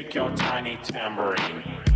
Shake your tiny tambourine.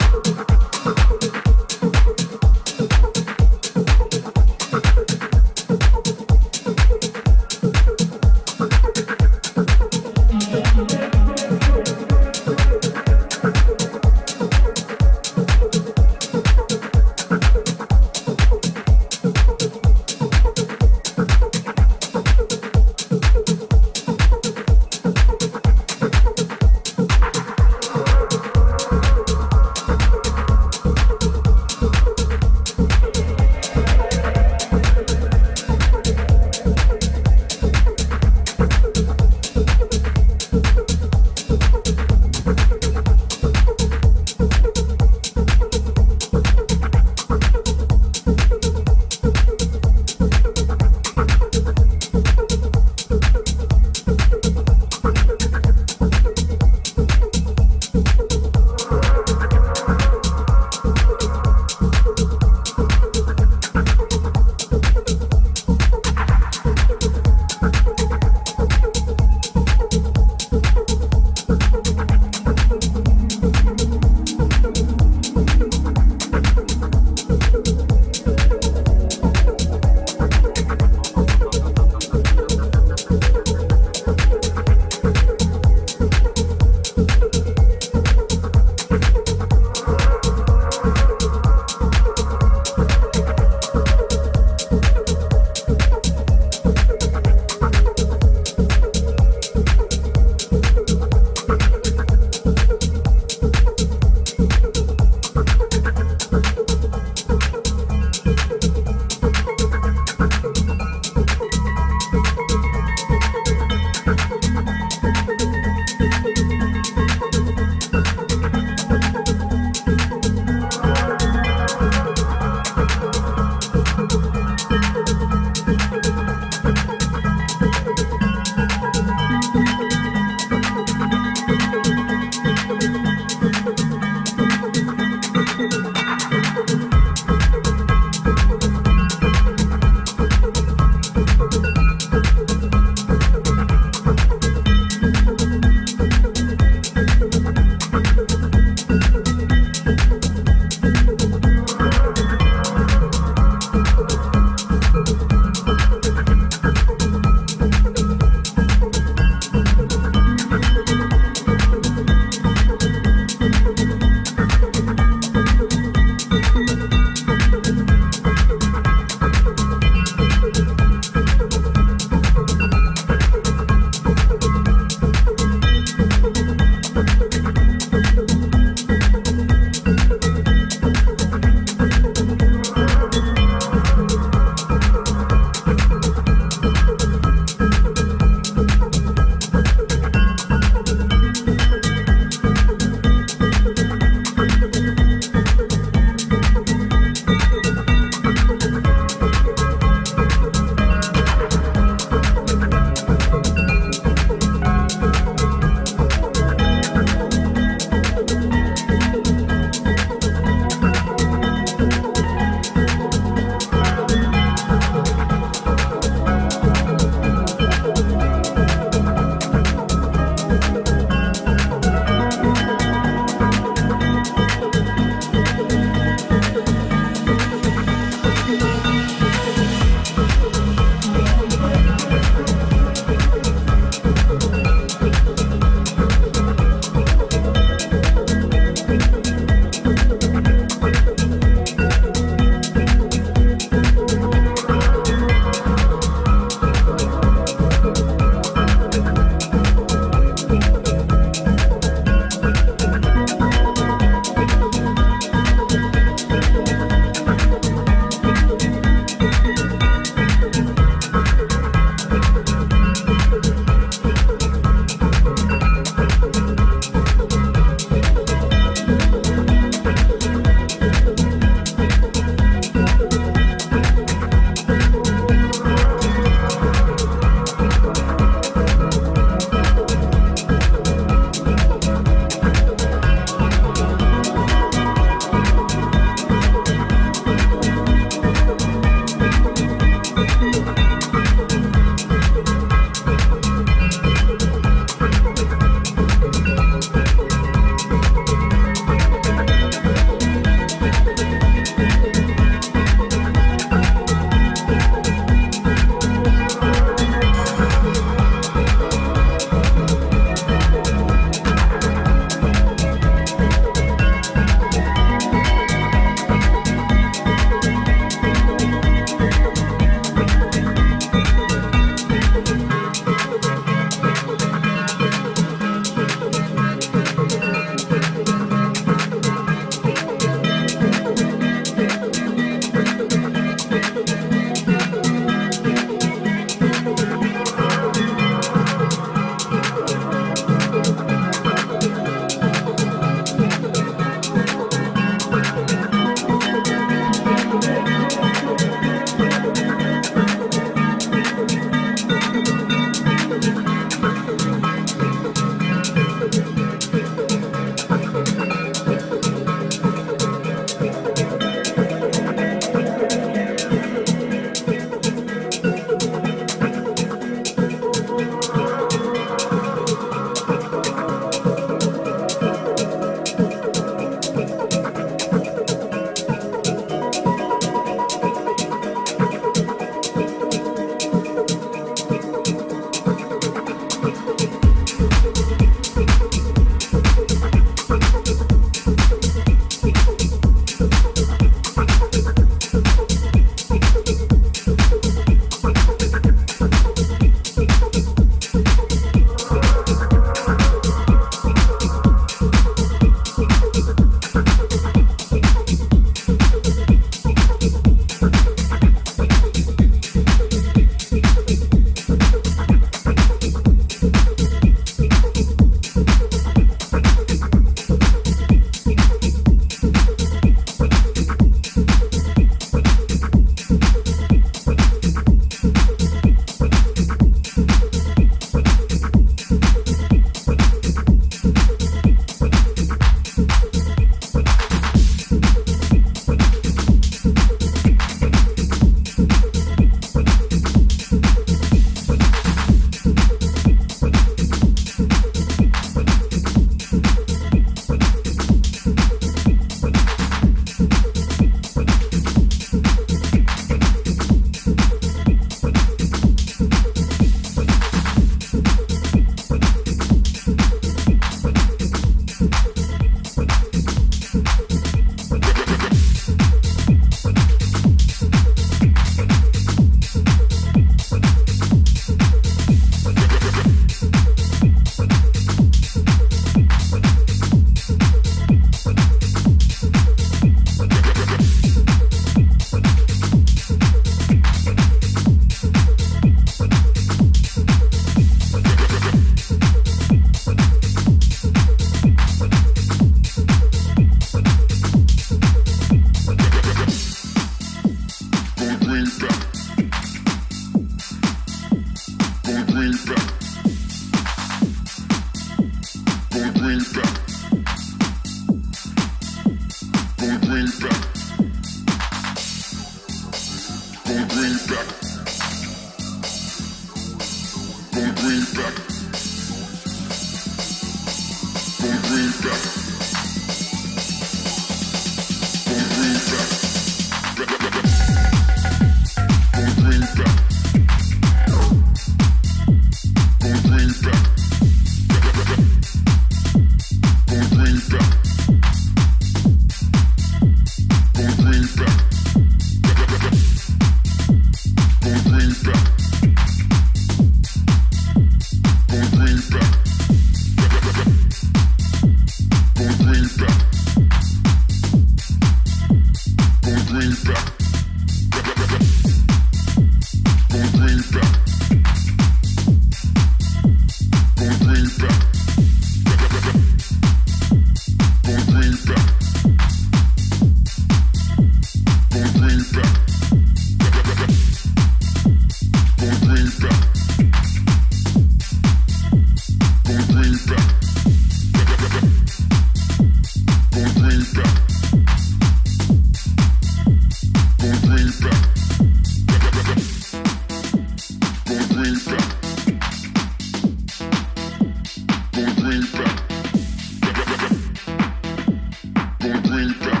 Green back.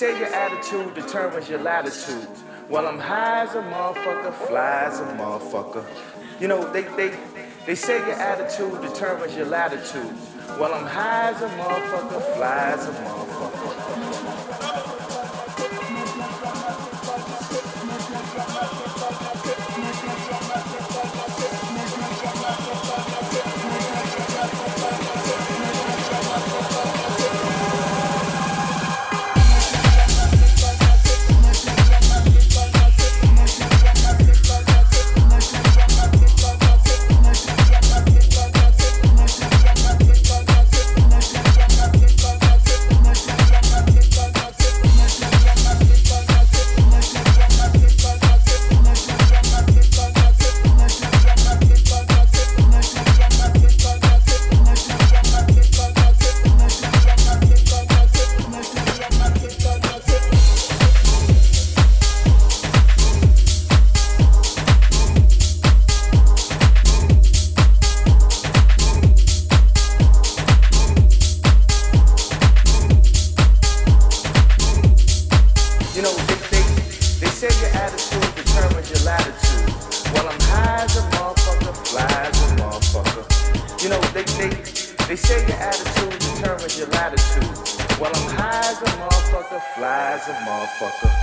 Say your attitude determines your latitude. Well, I'm high as a motherfucker, fly as a motherfucker. You know, they, they, they say your attitude determines your latitude. Well, I'm high as a motherfucker, fly as a motherfucker. Your latitude. Well, I'm high as a motherfucker, fly as a motherfucker.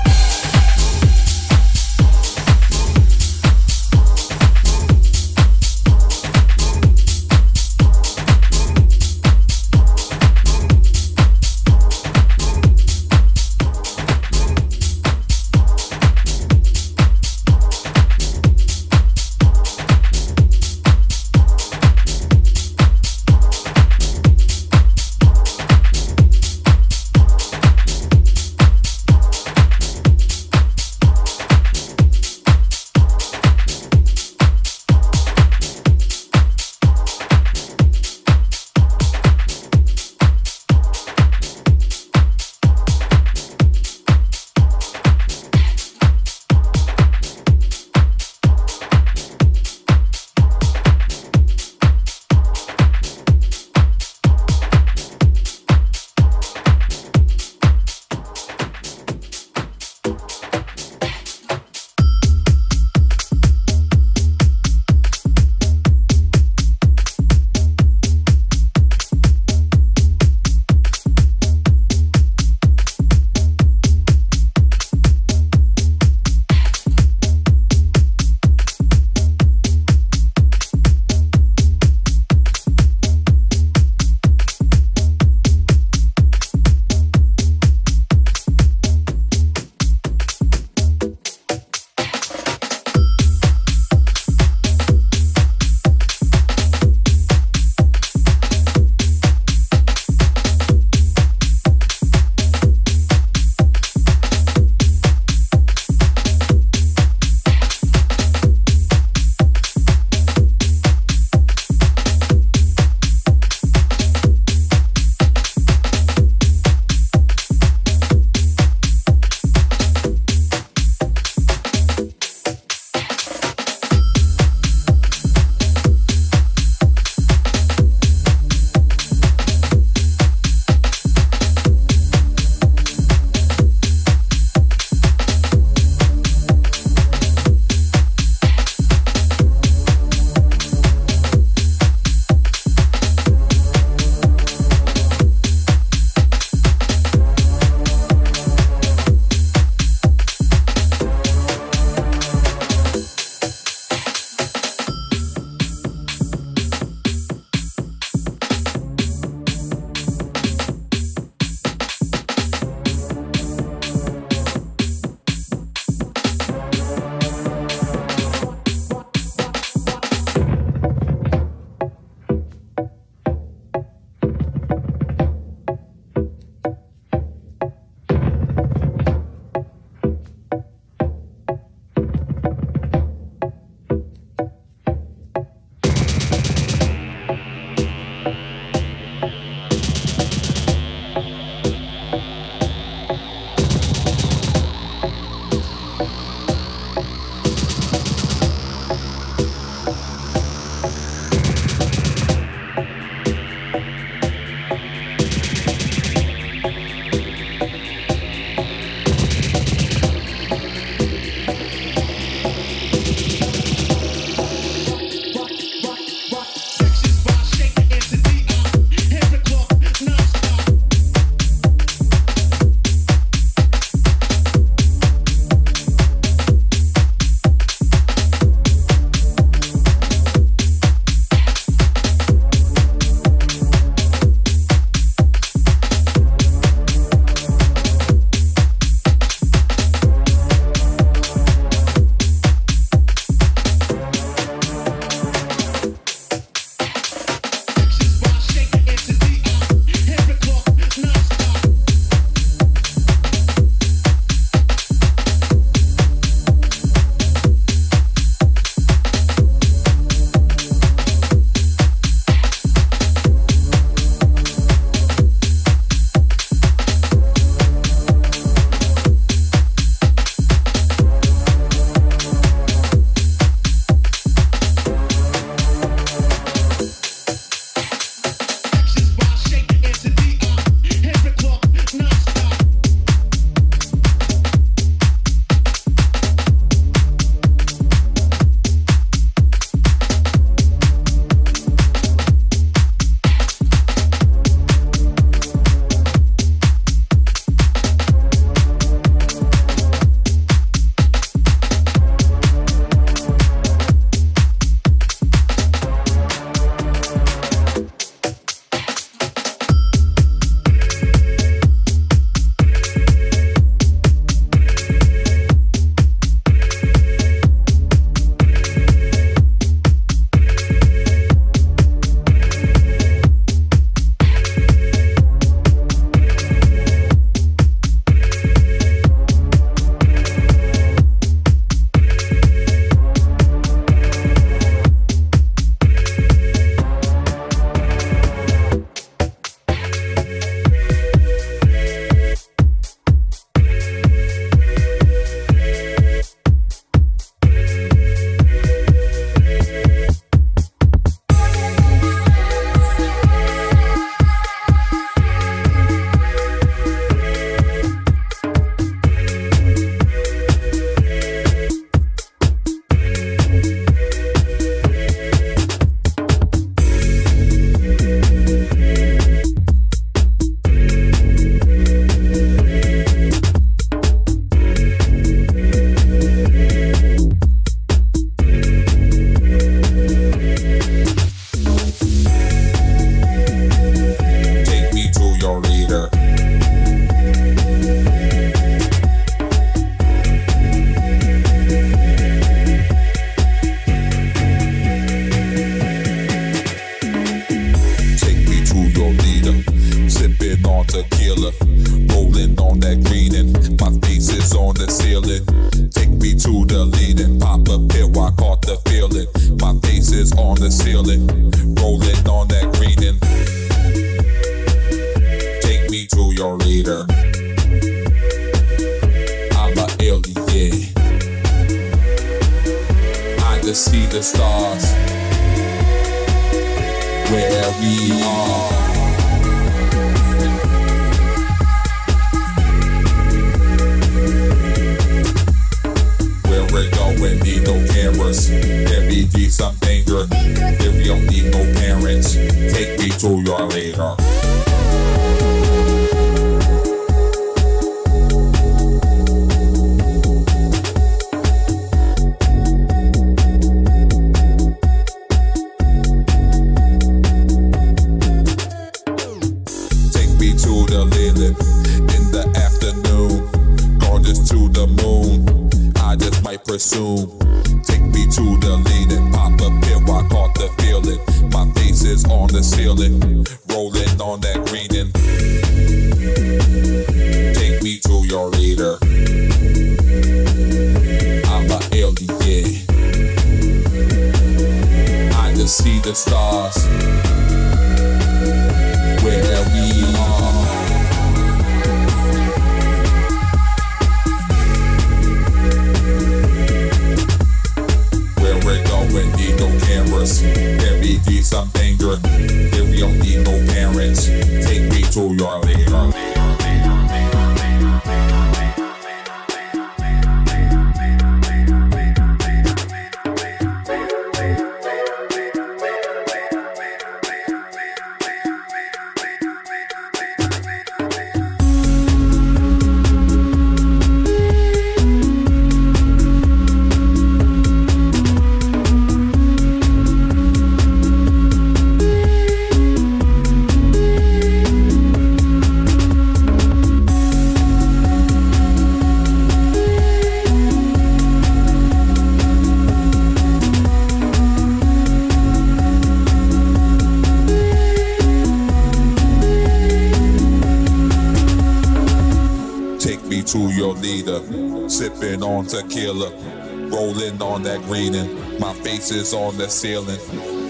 voices on the ceiling.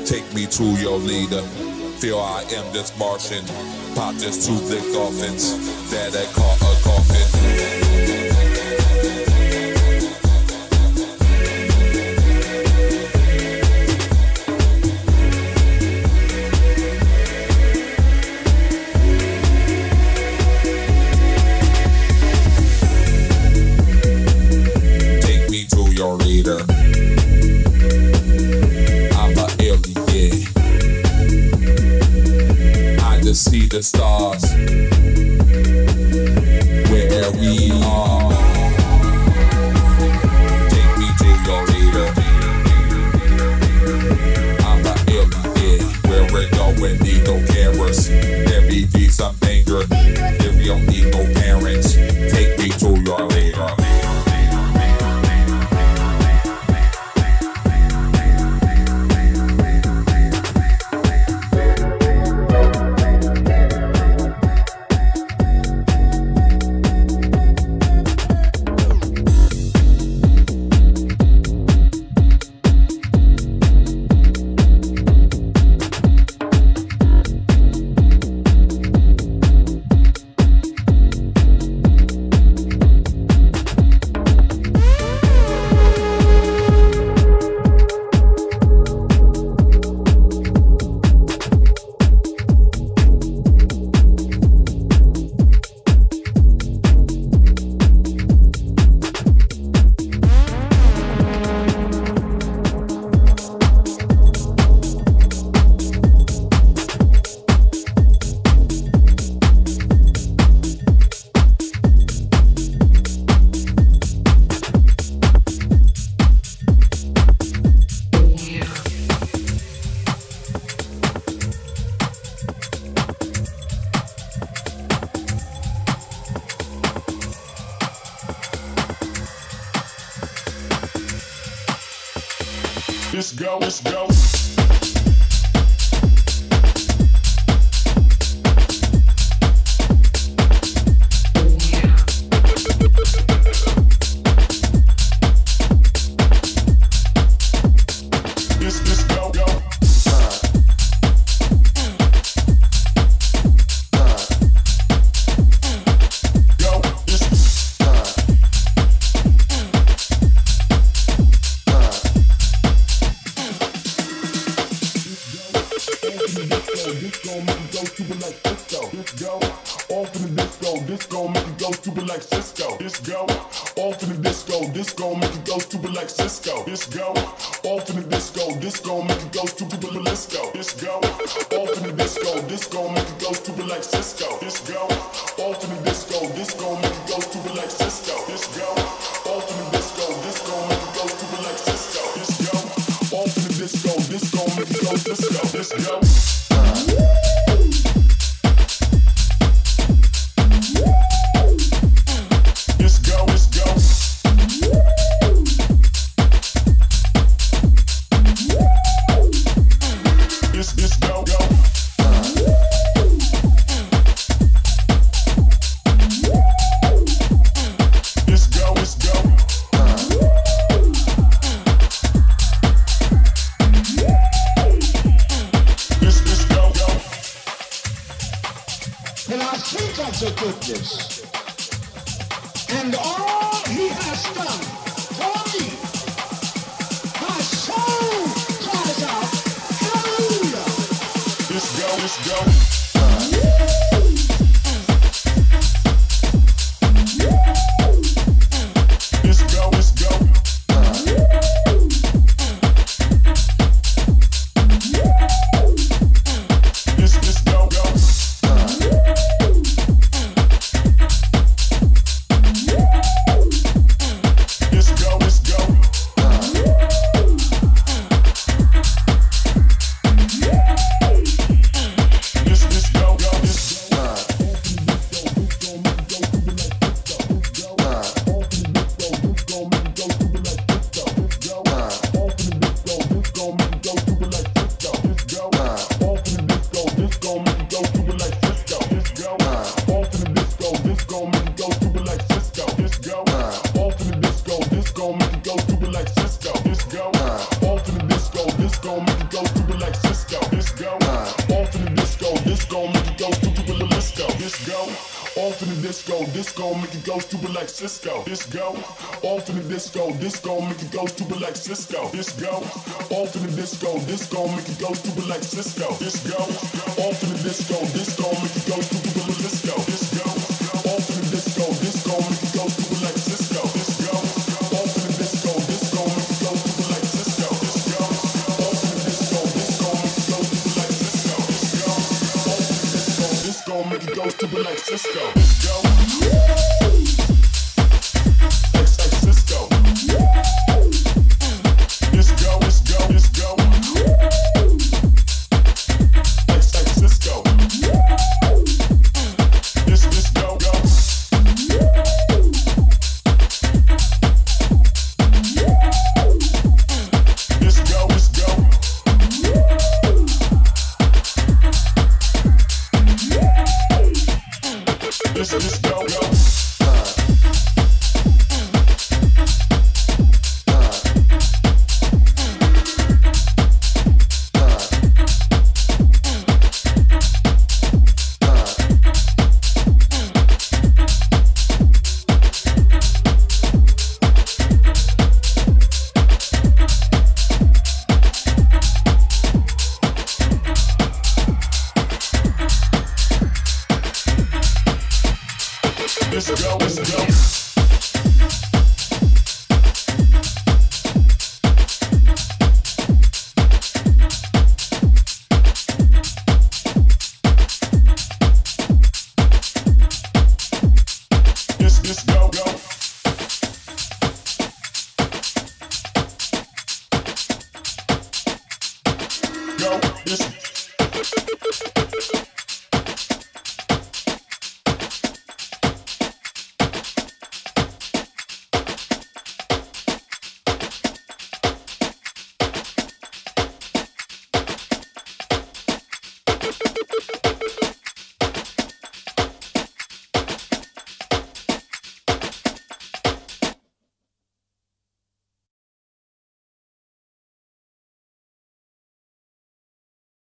Take me to your leader. Feel I am this Martian. Pop this two thick dolphins that I caught a coffin. was go. And all he has done for me, my soul cries out, hallelujah. This go, this go. Cisco. Disco, open the disco. Disco make you go stupid like Cisco. Disco.